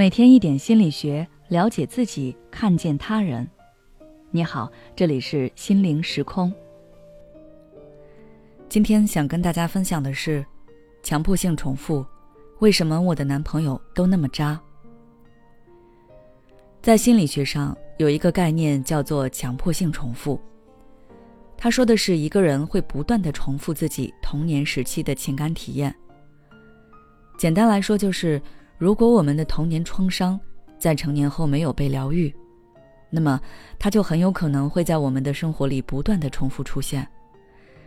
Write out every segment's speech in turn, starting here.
每天一点心理学，了解自己，看见他人。你好，这里是心灵时空。今天想跟大家分享的是，强迫性重复，为什么我的男朋友都那么渣？在心理学上有一个概念叫做强迫性重复，他说的是一个人会不断的重复自己童年时期的情感体验。简单来说就是。如果我们的童年创伤在成年后没有被疗愈，那么它就很有可能会在我们的生活里不断的重复出现，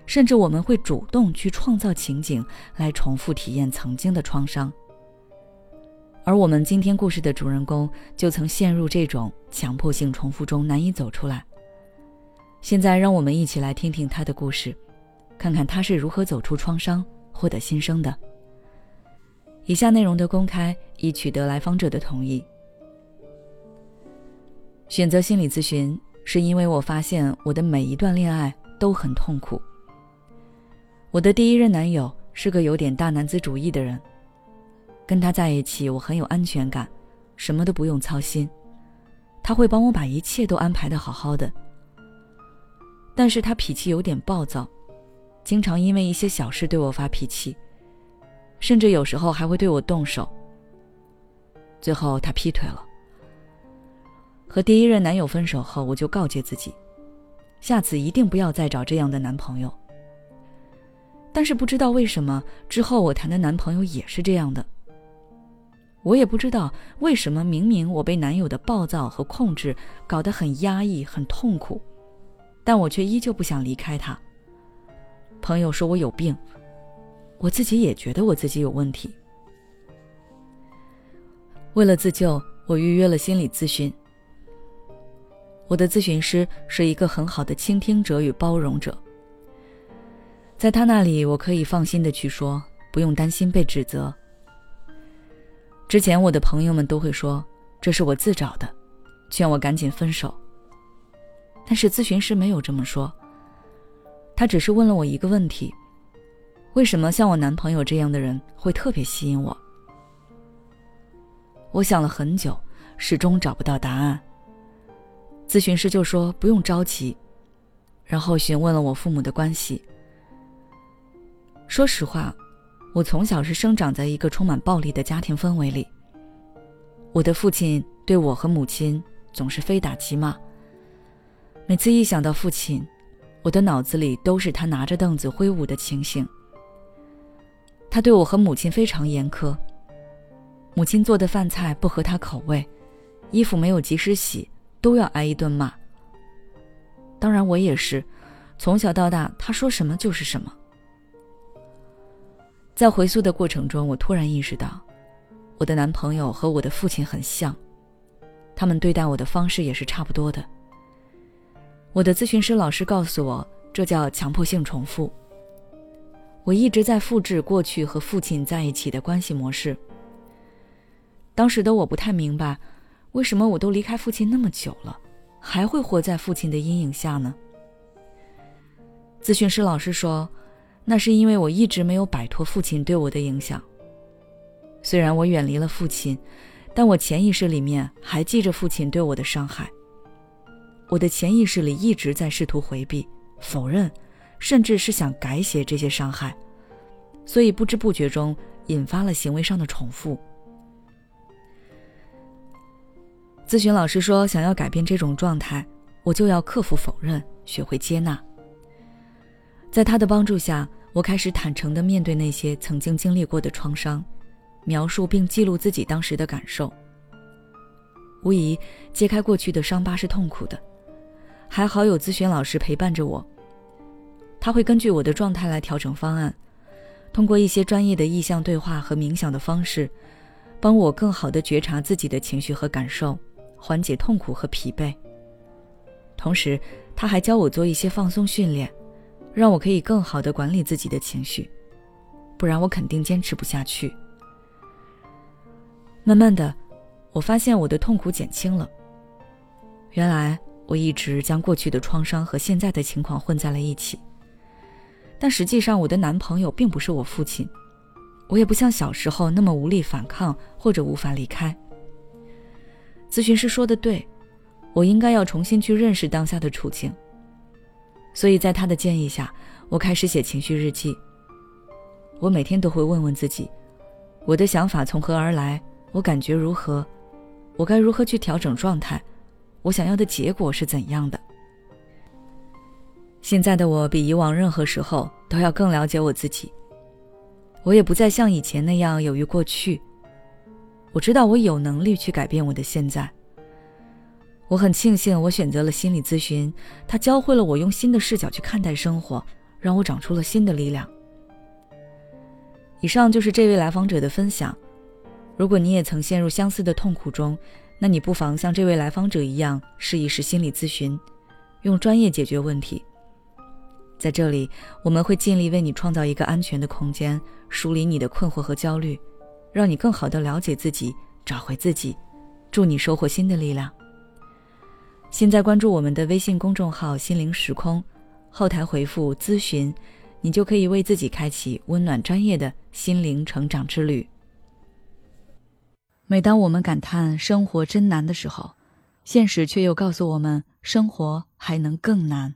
甚至我们会主动去创造情景来重复体验曾经的创伤。而我们今天故事的主人公就曾陷入这种强迫性重复中难以走出来。现在让我们一起来听听他的故事，看看他是如何走出创伤、获得新生的。以下内容的公开已取得来访者的同意。选择心理咨询是因为我发现我的每一段恋爱都很痛苦。我的第一任男友是个有点大男子主义的人，跟他在一起我很有安全感，什么都不用操心，他会帮我把一切都安排的好好的。但是他脾气有点暴躁，经常因为一些小事对我发脾气。甚至有时候还会对我动手。最后他劈腿了。和第一任男友分手后，我就告诫自己，下次一定不要再找这样的男朋友。但是不知道为什么，之后我谈的男朋友也是这样的。我也不知道为什么，明明我被男友的暴躁和控制搞得很压抑、很痛苦，但我却依旧不想离开他。朋友说我有病。我自己也觉得我自己有问题。为了自救，我预约了心理咨询。我的咨询师是一个很好的倾听者与包容者，在他那里，我可以放心的去说，不用担心被指责。之前我的朋友们都会说这是我自找的，劝我赶紧分手。但是咨询师没有这么说，他只是问了我一个问题。为什么像我男朋友这样的人会特别吸引我？我想了很久，始终找不到答案。咨询师就说不用着急，然后询问了我父母的关系。说实话，我从小是生长在一个充满暴力的家庭氛围里。我的父亲对我和母亲总是非打即骂。每次一想到父亲，我的脑子里都是他拿着凳子挥舞的情形。他对我和母亲非常严苛。母亲做的饭菜不合他口味，衣服没有及时洗，都要挨一顿骂。当然，我也是，从小到大，他说什么就是什么。在回溯的过程中，我突然意识到，我的男朋友和我的父亲很像，他们对待我的方式也是差不多的。我的咨询师老师告诉我，这叫强迫性重复。我一直在复制过去和父亲在一起的关系模式。当时的我不太明白，为什么我都离开父亲那么久了，还会活在父亲的阴影下呢？咨询师老师说，那是因为我一直没有摆脱父亲对我的影响。虽然我远离了父亲，但我潜意识里面还记着父亲对我的伤害。我的潜意识里一直在试图回避、否认。甚至是想改写这些伤害，所以不知不觉中引发了行为上的重复。咨询老师说，想要改变这种状态，我就要克服否认，学会接纳。在他的帮助下，我开始坦诚的面对那些曾经经历过的创伤，描述并记录自己当时的感受。无疑，揭开过去的伤疤是痛苦的，还好有咨询老师陪伴着我。他会根据我的状态来调整方案，通过一些专业的意向对话和冥想的方式，帮我更好的觉察自己的情绪和感受，缓解痛苦和疲惫。同时，他还教我做一些放松训练，让我可以更好的管理自己的情绪，不然我肯定坚持不下去。慢慢的，我发现我的痛苦减轻了。原来我一直将过去的创伤和现在的情况混在了一起。但实际上，我的男朋友并不是我父亲，我也不像小时候那么无力反抗或者无法离开。咨询师说的对，我应该要重新去认识当下的处境。所以在他的建议下，我开始写情绪日记。我每天都会问问自己，我的想法从何而来？我感觉如何？我该如何去调整状态？我想要的结果是怎样的？现在的我比以往任何时候都要更了解我自己。我也不再像以前那样犹豫过去。我知道我有能力去改变我的现在。我很庆幸我选择了心理咨询，它教会了我用新的视角去看待生活，让我长出了新的力量。以上就是这位来访者的分享。如果你也曾陷入相似的痛苦中，那你不妨像这位来访者一样试一试心理咨询，用专业解决问题。在这里，我们会尽力为你创造一个安全的空间，梳理你的困惑和焦虑。让你更好的了解自己，找回自己，祝你收获新的力量。现在关注我们的微信公众号“心灵时空”，后台回复“咨询”，你就可以为自己开启温暖专业的心灵成长之旅。每当我们感叹生活真难的时候，现实却又告诉我们，生活还能更难。